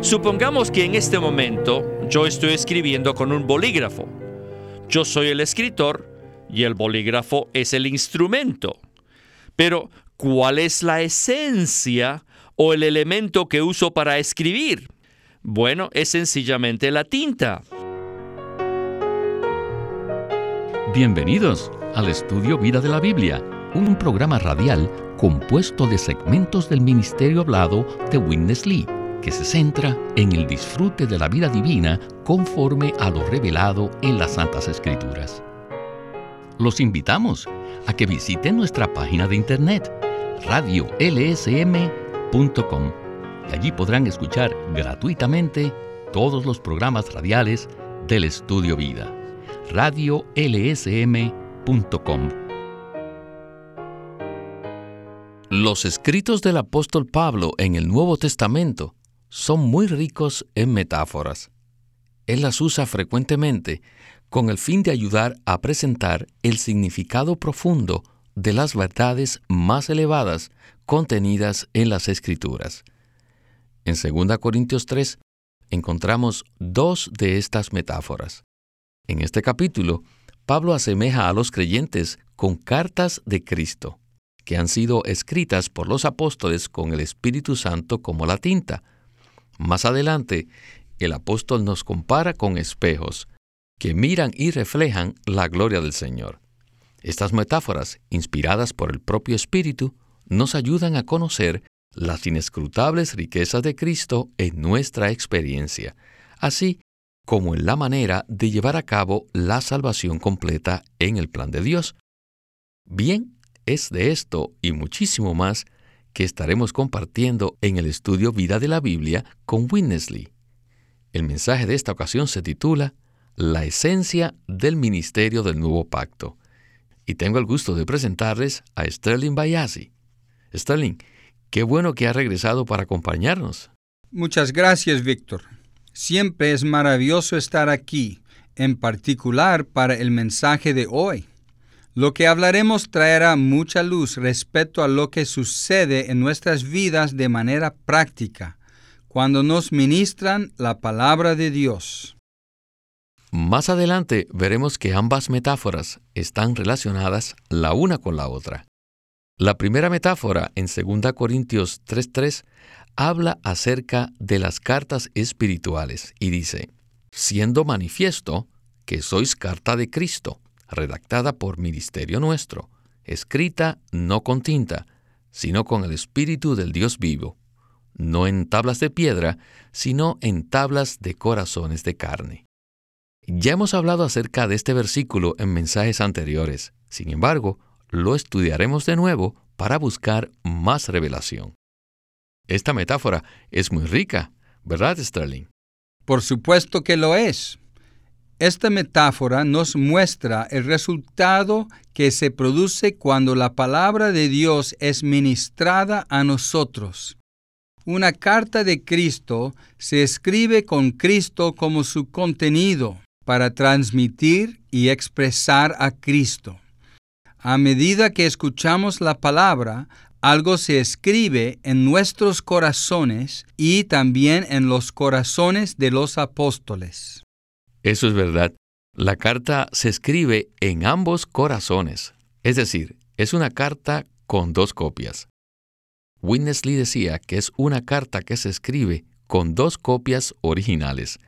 Supongamos que en este momento yo estoy escribiendo con un bolígrafo. Yo soy el escritor y el bolígrafo es el instrumento. Pero, ¿cuál es la esencia o el elemento que uso para escribir? Bueno, es sencillamente la tinta. Bienvenidos al estudio Vida de la Biblia, un programa radial compuesto de segmentos del ministerio hablado de Witness Lee que se centra en el disfrute de la vida divina conforme a lo revelado en las Santas Escrituras. Los invitamos a que visiten nuestra página de internet radiolsm.com y allí podrán escuchar gratuitamente todos los programas radiales del Estudio Vida. radiolsm.com Los escritos del apóstol Pablo en el Nuevo Testamento son muy ricos en metáforas. Él las usa frecuentemente con el fin de ayudar a presentar el significado profundo de las verdades más elevadas contenidas en las Escrituras. En 2 Corintios 3 encontramos dos de estas metáforas. En este capítulo, Pablo asemeja a los creyentes con cartas de Cristo, que han sido escritas por los apóstoles con el Espíritu Santo como la tinta, más adelante, el apóstol nos compara con espejos que miran y reflejan la gloria del Señor. Estas metáforas, inspiradas por el propio Espíritu, nos ayudan a conocer las inescrutables riquezas de Cristo en nuestra experiencia, así como en la manera de llevar a cabo la salvación completa en el plan de Dios. Bien, es de esto y muchísimo más que estaremos compartiendo en el estudio Vida de la Biblia con Winnesley. El mensaje de esta ocasión se titula La esencia del ministerio del nuevo pacto. Y tengo el gusto de presentarles a Sterling Bayasi. Sterling, qué bueno que ha regresado para acompañarnos. Muchas gracias, Víctor. Siempre es maravilloso estar aquí, en particular para el mensaje de hoy. Lo que hablaremos traerá mucha luz respecto a lo que sucede en nuestras vidas de manera práctica cuando nos ministran la palabra de Dios. Más adelante veremos que ambas metáforas están relacionadas la una con la otra. La primera metáfora en 2 Corintios 3:3 habla acerca de las cartas espirituales y dice, siendo manifiesto que sois carta de Cristo redactada por ministerio nuestro, escrita no con tinta, sino con el Espíritu del Dios vivo, no en tablas de piedra, sino en tablas de corazones de carne. Ya hemos hablado acerca de este versículo en mensajes anteriores, sin embargo, lo estudiaremos de nuevo para buscar más revelación. Esta metáfora es muy rica, ¿verdad, Sterling? Por supuesto que lo es. Esta metáfora nos muestra el resultado que se produce cuando la palabra de Dios es ministrada a nosotros. Una carta de Cristo se escribe con Cristo como su contenido para transmitir y expresar a Cristo. A medida que escuchamos la palabra, algo se escribe en nuestros corazones y también en los corazones de los apóstoles. Eso es verdad. La carta se escribe en ambos corazones, es decir, es una carta con dos copias. Witness Lee decía que es una carta que se escribe con dos copias originales.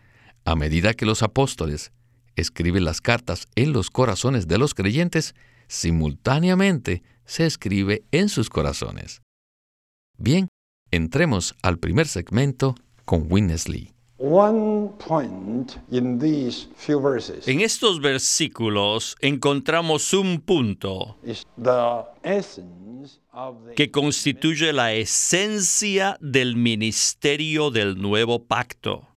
A medida que los apóstoles escriben las cartas en los corazones de los creyentes, simultáneamente se escribe en sus corazones. Bien, entremos al primer segmento con En estos versículos encontramos un punto que constituye la esencia del ministerio del nuevo pacto.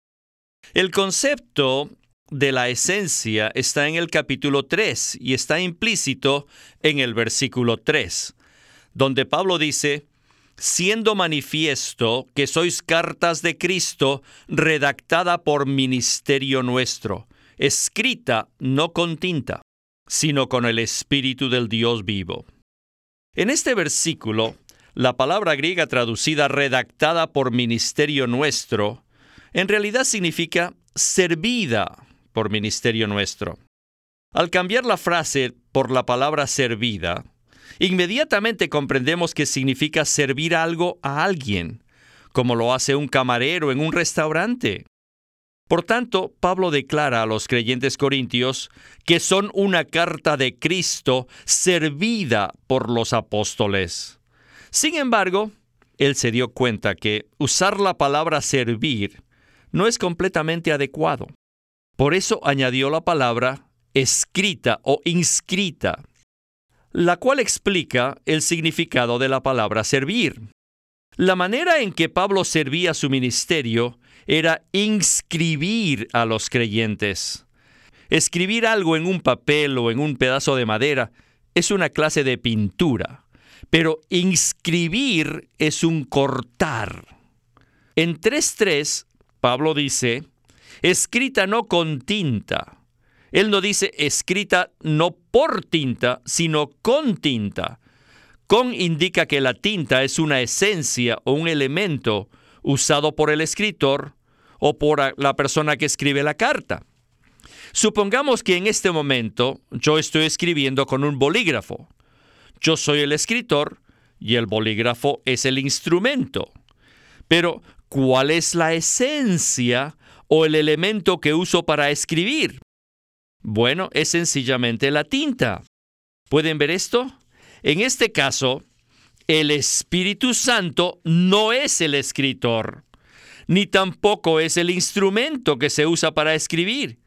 El concepto de la esencia está en el capítulo 3 y está implícito en el versículo 3, donde Pablo dice, siendo manifiesto que sois cartas de Cristo redactada por ministerio nuestro, escrita no con tinta, sino con el Espíritu del Dios vivo. En este versículo, la palabra griega traducida redactada por ministerio nuestro En realidad significa servida por ministerio nuestro. Al cambiar la frase por la palabra servida, inmediatamente comprendemos que significa servir algo a alguien, como lo hace un camarero en un restaurante. Por tanto, Pablo declara a los creyentes corintios que son una carta de Cristo servida por los apóstoles. Sin embargo, él se dio cuenta que usar la palabra servir no es completamente adecuado. Por eso añadió la palabra escrita o inscrita, la cual explica el significado de la palabra servir. La manera en que Pablo servía su ministerio era inscribir a los creyentes. Escribir algo en un papel o en un pedazo de madera es una clase de pintura, pero inscribir es un cortar. En 3.3, Pablo dice, escrita no con tinta. Él no dice escrita no por tinta, sino con tinta. Con indica que la tinta es una esencia o un elemento usado por el escritor o por la persona que escribe la carta. Supongamos que en este momento yo estoy escribiendo con un bolígrafo. Yo soy el escritor y el bolígrafo es el instrumento. Pero, ¿cuál es la esencia o el elemento que uso para escribir? Bueno, es sencillamente la tinta. ¿Pueden ver esto? En este caso, el Espíritu Santo no es el escritor, ni tampoco es el instrumento que se usa para escribir,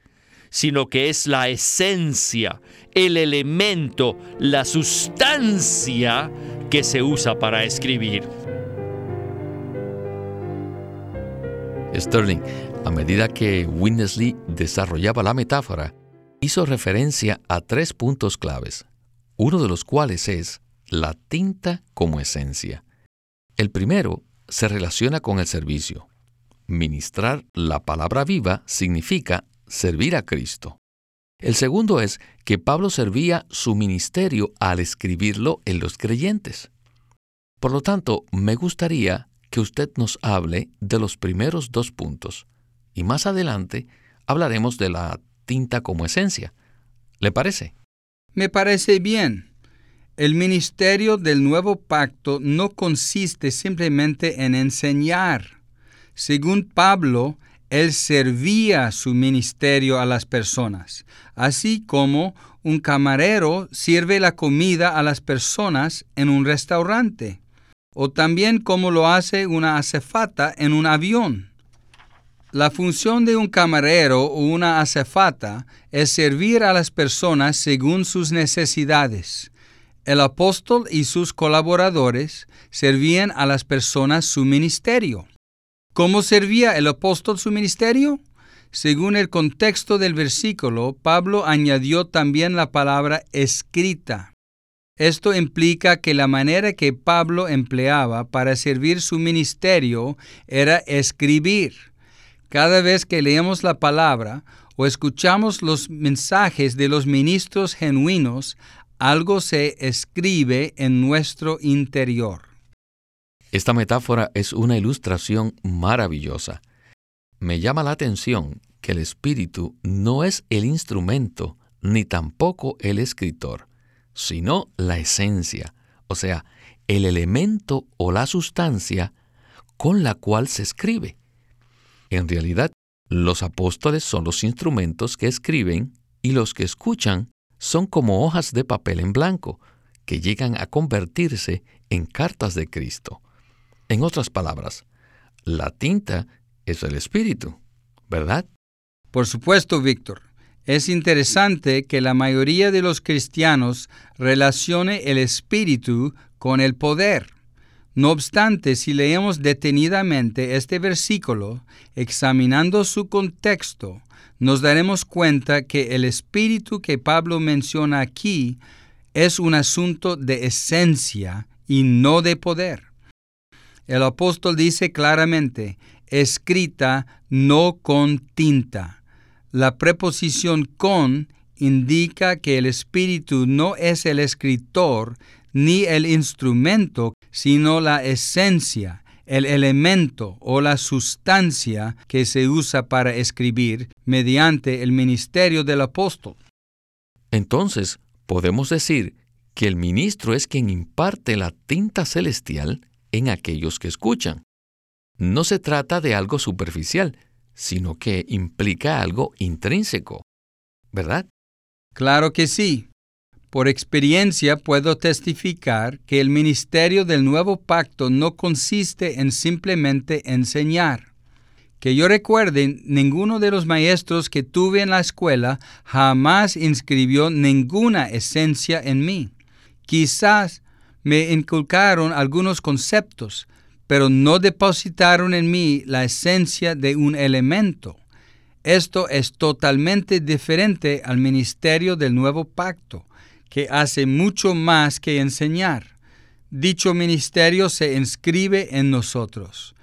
sino que es la esencia, el elemento, la sustancia que se usa para escribir. Sterling, a medida que Winnesley desarrollaba la metáfora, hizo referencia a tres puntos claves, uno de los cuales es la tinta como esencia. El primero se relaciona con el servicio. Ministrar la palabra viva significa servir a Cristo. El segundo es que Pablo servía su ministerio al escribirlo en los creyentes. Por lo tanto, me gustaría que usted nos hable de los primeros dos puntos y más adelante hablaremos de la tinta como esencia. ¿Le parece? Me parece bien. El ministerio del nuevo pacto no consiste simplemente en enseñar. Según Pablo, él servía su ministerio a las personas, así como un camarero sirve la comida a las personas en un restaurante, o también como lo hace una acefata en un avión. La función de un camarero o una acefata es servir a las personas según sus necesidades el apóstol y sus colaboradores servían a las personas su ministerio. ¿Cómo servía el apóstol su ministerio? Según el contexto del versículo, Pablo añadió también la palabra escrita. Esto implica que la manera que Pablo empleaba para servir su ministerio era escribir. Cada vez que leemos la palabra o escuchamos los mensajes de los ministros genuinos, algo se escribe en nuestro interior. Esta metáfora es una ilustración maravillosa. Me llama la atención que el espíritu no es el instrumento ni tampoco el escritor, sino la esencia, o sea, el elemento o la sustancia con la cual se escribe. En realidad, los apóstoles son los instrumentos que escriben y los que escuchan son como hojas de papel en blanco que llegan a convertirse en cartas de Cristo. En otras palabras, la tinta es el espíritu, ¿verdad? Por supuesto, Víctor. Es interesante que la mayoría de los cristianos relacione el espíritu con el poder. No obstante, si leemos detenidamente este versículo, examinando su contexto, nos daremos cuenta que el espíritu que Pablo menciona aquí es un asunto de esencia y no de poder. El apóstol dice claramente, escrita no con tinta. La preposición con indica que el espíritu no es el escritor ni el instrumento, sino la esencia, el elemento o la sustancia que se usa para escribir mediante el ministerio del apóstol. Entonces, podemos decir que el ministro es quien imparte la tinta celestial en aquellos que escuchan. No se trata de algo superficial, sino que implica algo intrínseco, ¿verdad? Claro que sí. Por experiencia puedo testificar que el ministerio del nuevo pacto no consiste en simplemente enseñar. Que yo recuerde, ninguno de los maestros que tuve en la escuela jamás inscribió ninguna esencia en mí. Quizás me inculcaron algunos conceptos, pero no depositaron en mí la esencia de un elemento. Esto es totalmente diferente al ministerio del nuevo pacto, que hace mucho más que enseñar. Dicho ministerio se inscribe en nosotros,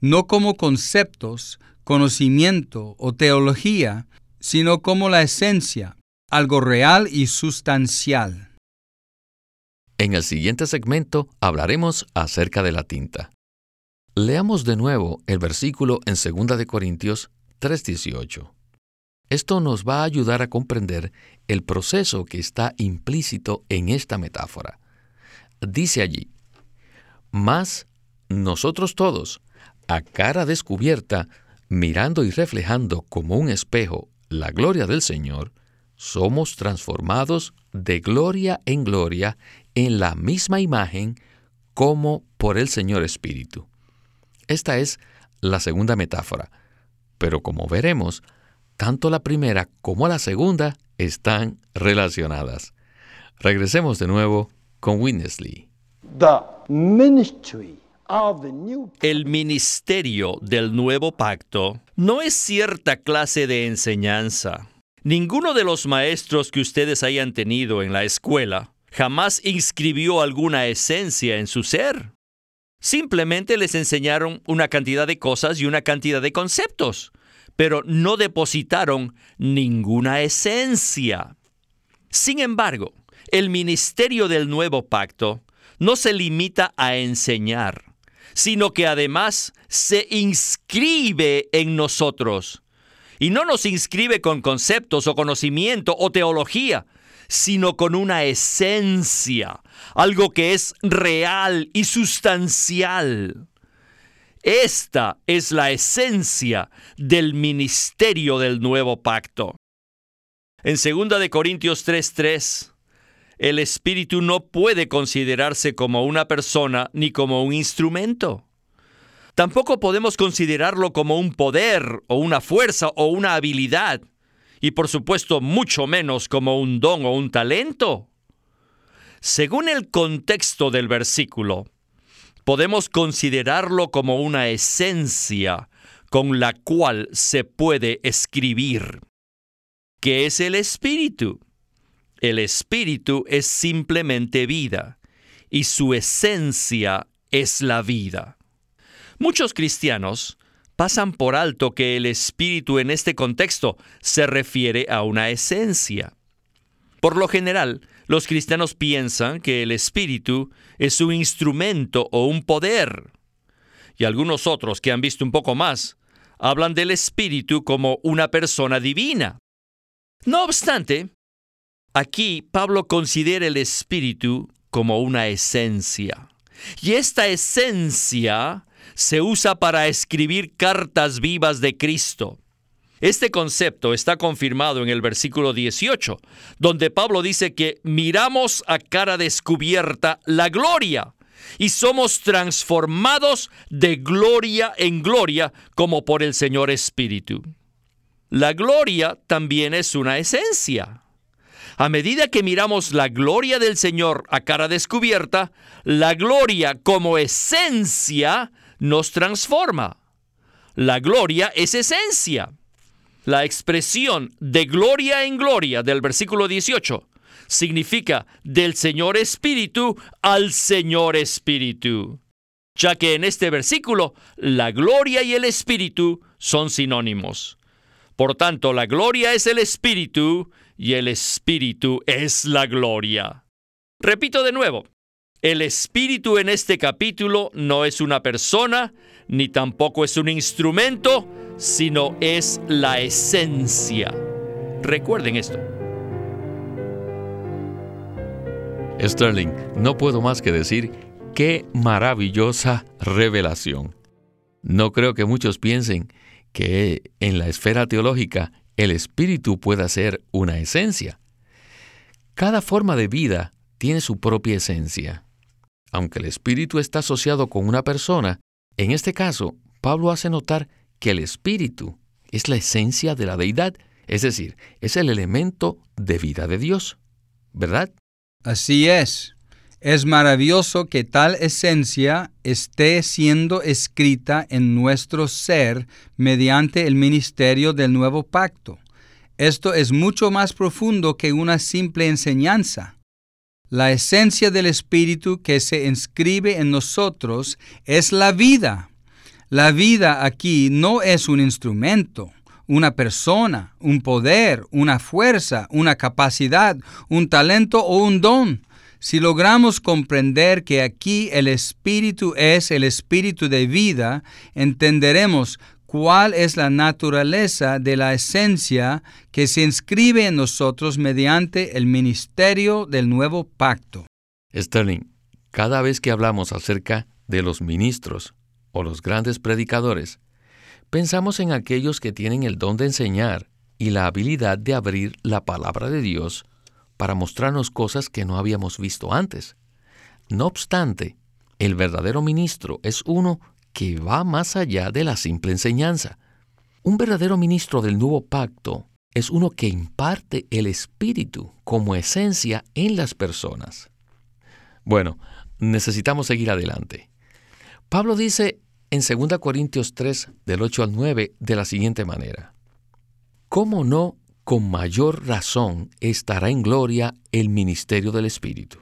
no como conceptos, conocimiento o teología, sino como la esencia, algo real y sustancial. En el siguiente segmento hablaremos acerca de la tinta. Leamos de nuevo el versículo en 2 de Corintios 3:18. Esto nos va a ayudar a comprender el proceso que está implícito en esta metáfora. Dice allí, mas nosotros todos, a cara descubierta, mirando y reflejando como un espejo la gloria del Señor, somos transformados de gloria en gloria en la misma imagen como por el Señor Espíritu. Esta es la segunda metáfora, pero como veremos, tanto la primera como la segunda están relacionadas. Regresemos de nuevo con Winnesley. El ministerio del nuevo pacto no es cierta clase de enseñanza. Ninguno de los maestros que ustedes hayan tenido en la escuela jamás inscribió alguna esencia en su ser. Simplemente les enseñaron una cantidad de cosas y una cantidad de conceptos, pero no depositaron ninguna esencia. Sin embargo, el ministerio del nuevo pacto no se limita a enseñar, sino que además se inscribe en nosotros. Y no nos inscribe con conceptos o conocimiento o teología, sino con una esencia, algo que es real y sustancial. Esta es la esencia del ministerio del nuevo pacto. En 2 de Corintios 3:3, el espíritu no puede considerarse como una persona ni como un instrumento. Tampoco podemos considerarlo como un poder o una fuerza o una habilidad y por supuesto mucho menos como un don o un talento. Según el contexto del versículo, podemos considerarlo como una esencia con la cual se puede escribir. ¿Qué es el espíritu? El espíritu es simplemente vida y su esencia es la vida. Muchos cristianos pasan por alto que el espíritu en este contexto se refiere a una esencia. Por lo general, los cristianos piensan que el espíritu es un instrumento o un poder. Y algunos otros que han visto un poco más hablan del espíritu como una persona divina. No obstante, aquí Pablo considera el espíritu como una esencia. Y esta esencia se usa para escribir cartas vivas de Cristo. Este concepto está confirmado en el versículo 18, donde Pablo dice que miramos a cara descubierta la gloria y somos transformados de gloria en gloria como por el Señor Espíritu. La gloria también es una esencia. A medida que miramos la gloria del Señor a cara descubierta, la gloria como esencia nos transforma. La gloria es esencia. La expresión de gloria en gloria del versículo 18 significa del Señor Espíritu al Señor Espíritu, ya que en este versículo la gloria y el Espíritu son sinónimos. Por tanto, la gloria es el Espíritu y el Espíritu es la gloria. Repito de nuevo, El espíritu en este capítulo no es una persona, ni tampoco es un instrumento, sino es la esencia. Recuerden esto. Sterling, no puedo más que decir qué maravillosa revelación. No creo que muchos piensen que en la esfera teológica el espíritu pueda ser una esencia. Cada forma de vida tiene su propia esencia. Aunque el espíritu está asociado con una persona, en este caso, Pablo hace notar que el espíritu es la esencia de la deidad, es decir, es el elemento de vida de Dios. ¿Verdad? Así es. Es maravilloso que tal esencia esté siendo escrita en nuestro ser mediante el ministerio del nuevo pacto. Esto es mucho más profundo que una simple enseñanza. La esencia del Espíritu que se inscribe en nosotros es la vida. La vida aquí no es un instrumento, una persona, un poder, una fuerza, una capacidad, un talento o un don. Si logramos comprender que aquí el Espíritu es el Espíritu de vida, entenderemos cuál es la naturaleza de la esencia que se inscribe en nosotros mediante el ministerio del nuevo pacto. Sterling, cada vez que hablamos acerca de los ministros o los grandes predicadores, pensamos en aquellos que tienen el don de enseñar y la habilidad de abrir la palabra de Dios para mostrarnos cosas que no habíamos visto antes. No obstante, el verdadero ministro es uno que va más allá de la simple enseñanza. Un verdadero ministro del nuevo pacto es uno que imparte el espíritu como esencia en las personas. Bueno, necesitamos seguir adelante. Pablo dice en 2 Corintios 3, del 8 al 9, de la siguiente manera. ¿Cómo no con mayor razón estará en gloria el ministerio del Espíritu?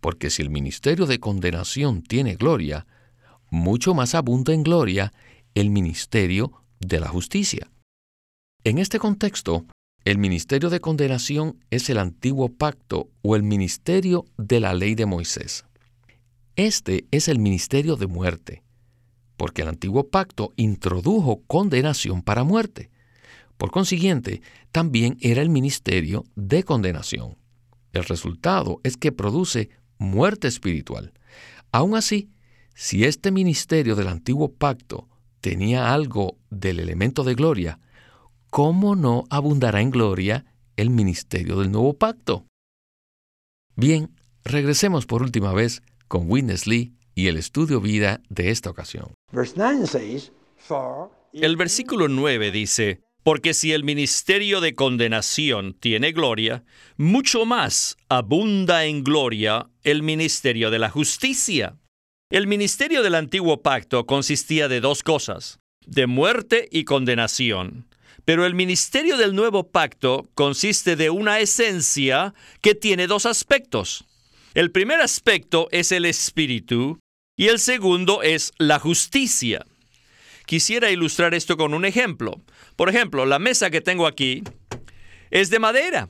Porque si el ministerio de condenación tiene gloria, mucho más abunda en gloria el ministerio de la justicia. En este contexto, el ministerio de condenación es el antiguo pacto o el ministerio de la ley de Moisés. Este es el ministerio de muerte, porque el antiguo pacto introdujo condenación para muerte. Por consiguiente, también era el ministerio de condenación. El resultado es que produce muerte espiritual. Aún así, si este ministerio del antiguo pacto tenía algo del elemento de gloria, ¿cómo no abundará en gloria el ministerio del nuevo pacto? Bien, regresemos por última vez con Witness Lee y el estudio vida de esta ocasión. El versículo 9 dice, porque si el ministerio de condenación tiene gloria, mucho más abunda en gloria el ministerio de la justicia. El ministerio del antiguo pacto consistía de dos cosas, de muerte y condenación. Pero el ministerio del nuevo pacto consiste de una esencia que tiene dos aspectos. El primer aspecto es el espíritu y el segundo es la justicia. Quisiera ilustrar esto con un ejemplo. Por ejemplo, la mesa que tengo aquí es de madera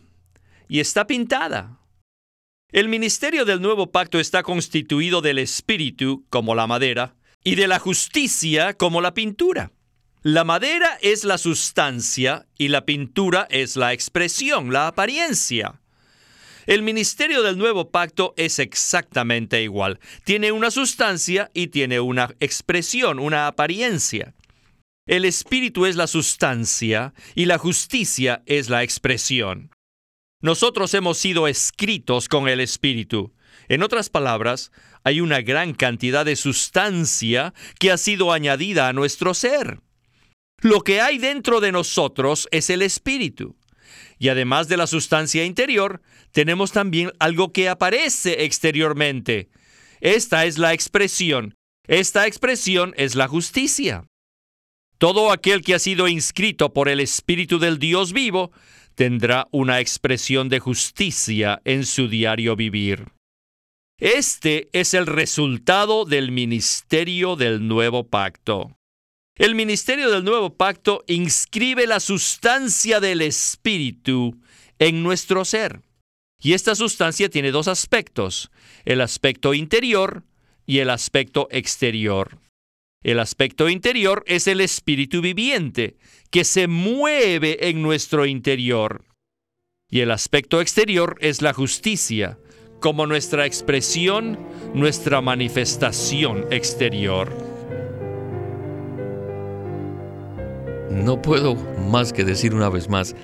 y está pintada. El ministerio del nuevo pacto está constituido del espíritu, como la madera, y de la justicia, como la pintura. La madera es la sustancia y la pintura es la expresión, la apariencia. El ministerio del nuevo pacto es exactamente igual. Tiene una sustancia y tiene una expresión, una apariencia. El espíritu es la sustancia y la justicia es la expresión. Nosotros hemos sido escritos con el Espíritu. En otras palabras, hay una gran cantidad de sustancia que ha sido añadida a nuestro ser. Lo que hay dentro de nosotros es el Espíritu. Y además de la sustancia interior, tenemos también algo que aparece exteriormente. Esta es la expresión. Esta expresión es la justicia. Todo aquel que ha sido inscrito por el Espíritu del Dios vivo tendrá una expresión de justicia en su diario vivir. Este es el resultado del ministerio del nuevo pacto. El ministerio del nuevo pacto inscribe la sustancia del Espíritu en nuestro ser. Y esta sustancia tiene dos aspectos, el aspecto interior y el aspecto exterior. El aspecto interior es el espíritu viviente que se mueve en nuestro interior. Y el aspecto exterior es la justicia, como nuestra expresión, nuestra manifestación exterior. No puedo más que decir una vez más,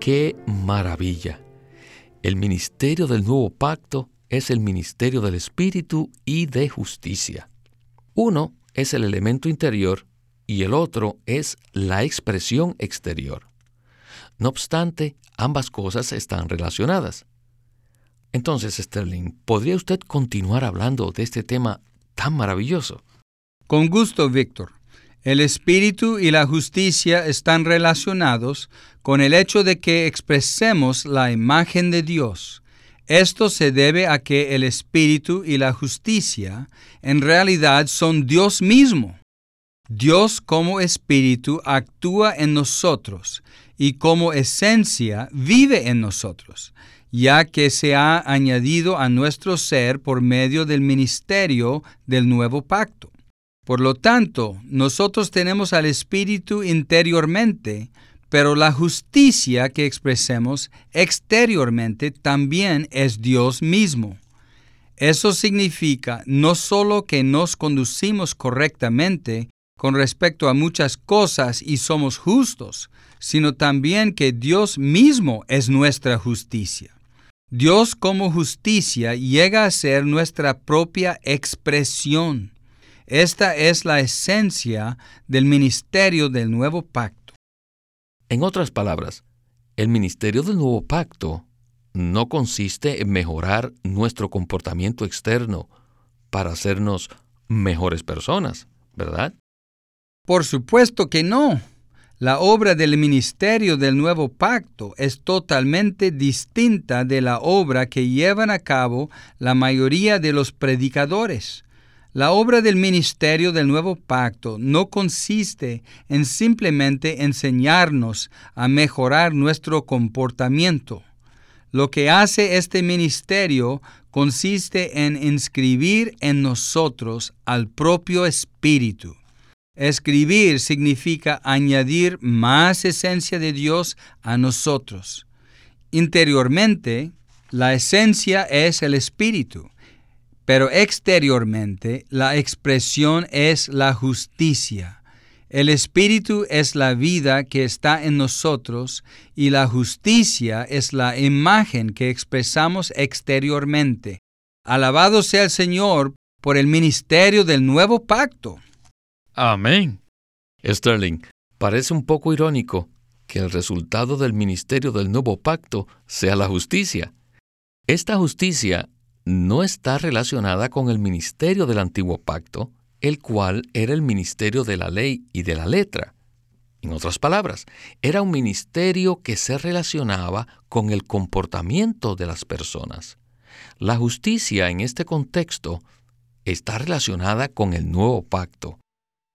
qué maravilla. El ministerio del nuevo pacto es el ministerio del Espíritu y de justicia. Uno es el elemento interior y el otro es la expresión exterior. No obstante, ambas cosas están relacionadas. Entonces, Sterling, ¿podría usted continuar hablando de este tema tan maravilloso? Con gusto, Víctor. El espíritu y la justicia están relacionados con el hecho de que expresemos la imagen de Dios. Esto se debe a que el espíritu y la justicia en realidad son Dios mismo. Dios como espíritu actúa en nosotros y como esencia vive en nosotros, ya que se ha añadido a nuestro ser por medio del ministerio del nuevo pacto. Por lo tanto, nosotros tenemos al Espíritu interiormente, pero la justicia que expresemos exteriormente también es Dios mismo. Eso significa no solo que nos conducimos correctamente con respecto a muchas cosas y somos justos, sino también que Dios mismo es nuestra justicia. Dios como justicia llega a ser nuestra propia expresión. Esta es la esencia del ministerio del nuevo pacto. En otras palabras, el ministerio del nuevo pacto no consiste en mejorar nuestro comportamiento externo para hacernos mejores personas, ¿verdad? Por supuesto que no. La obra del ministerio del nuevo pacto es totalmente distinta de la obra que llevan a cabo la mayoría de los predicadores. La obra del ministerio del nuevo pacto no consiste en simplemente enseñarnos a mejorar nuestro comportamiento. Lo que hace este ministerio consiste en inscribir en nosotros al propio Espíritu. Escribir significa añadir más esencia de Dios a nosotros. Interiormente, la esencia es el Espíritu pero exteriormente la expresión es la justicia. El Espíritu es la vida que está en nosotros y la justicia es la imagen que expresamos exteriormente. Alabado sea el Señor por el ministerio del nuevo pacto. Amén. Sterling, parece un poco irónico que el resultado del ministerio del nuevo pacto sea la justicia. Esta justicia no está relacionada con el ministerio del antiguo pacto, el cual era el ministerio de la ley y de la letra. En otras palabras, era un ministerio que se relacionaba con el comportamiento de las personas. La justicia en este contexto está relacionada con el nuevo pacto,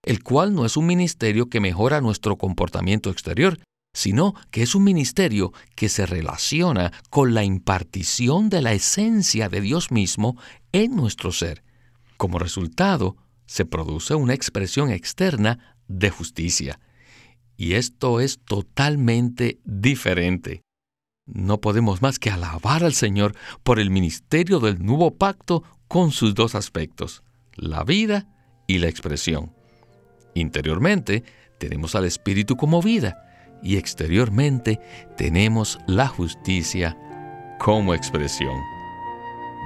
el cual no es un ministerio que mejora nuestro comportamiento exterior, sino que es un ministerio que se relaciona con la impartición de la esencia de Dios mismo en nuestro ser. Como resultado, se produce una expresión externa de justicia. Y esto es totalmente diferente. No podemos más que alabar al Señor por el ministerio del nuevo pacto con sus dos aspectos, la vida y la expresión. Interiormente, tenemos al Espíritu como vida, y exteriormente tenemos la justicia como expresión.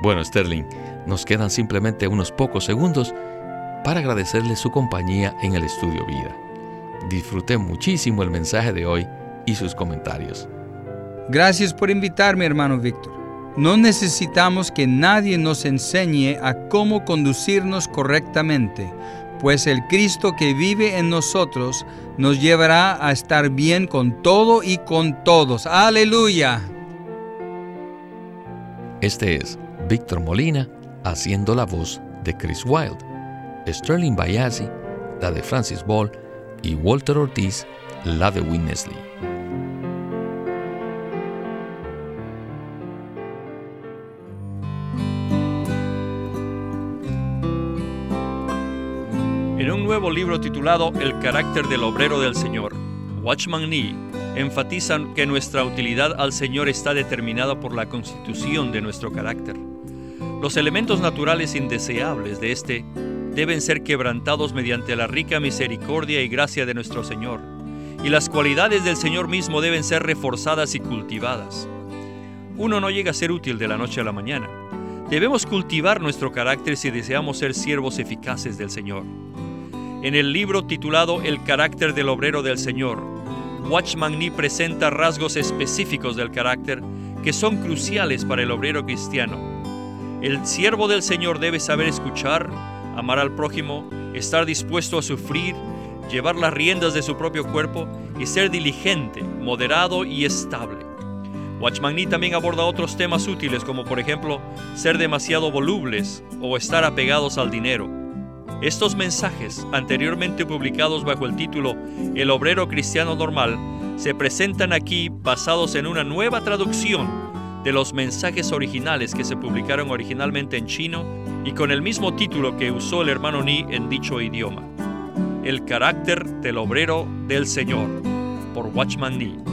Bueno, Sterling, nos quedan simplemente unos pocos segundos para agradecerle su compañía en el estudio Vida. Disfruté muchísimo el mensaje de hoy y sus comentarios. Gracias por invitarme, hermano Víctor. No necesitamos que nadie nos enseñe a cómo conducirnos correctamente pues el Cristo que vive en nosotros nos llevará a estar bien con todo y con todos. Aleluya. Este es Víctor Molina haciendo la voz de Chris Wilde, Sterling Bayazzi, la de Francis Ball, y Walter Ortiz, la de Winnesley. Libro titulado El carácter del obrero del Señor, Watchman Nee enfatiza que nuestra utilidad al Señor está determinada por la constitución de nuestro carácter. Los elementos naturales indeseables de este deben ser quebrantados mediante la rica misericordia y gracia de nuestro Señor, y las cualidades del Señor mismo deben ser reforzadas y cultivadas. Uno no llega a ser útil de la noche a la mañana. Debemos cultivar nuestro carácter si deseamos ser siervos eficaces del Señor. En el libro titulado El carácter del obrero del Señor, Watchman Nee presenta rasgos específicos del carácter que son cruciales para el obrero cristiano. El siervo del Señor debe saber escuchar, amar al prójimo, estar dispuesto a sufrir, llevar las riendas de su propio cuerpo y ser diligente, moderado y estable. Watchman Nee también aborda otros temas útiles como por ejemplo ser demasiado volubles o estar apegados al dinero. Estos mensajes, anteriormente publicados bajo el título El obrero cristiano normal, se presentan aquí basados en una nueva traducción de los mensajes originales que se publicaron originalmente en chino y con el mismo título que usó el hermano Ni en dicho idioma. El carácter del obrero del Señor, por Watchman Nee.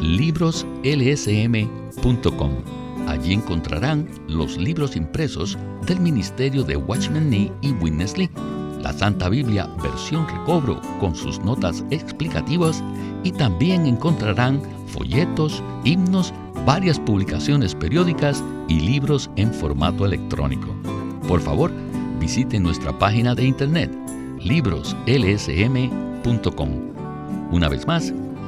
libroslsm.com. Allí encontrarán los libros impresos del ministerio de Watchman Nee y Witness Lee, la Santa Biblia versión recobro con sus notas explicativas y también encontrarán folletos, himnos, varias publicaciones periódicas y libros en formato electrónico. Por favor, visiten nuestra página de internet libroslsm.com. Una vez más,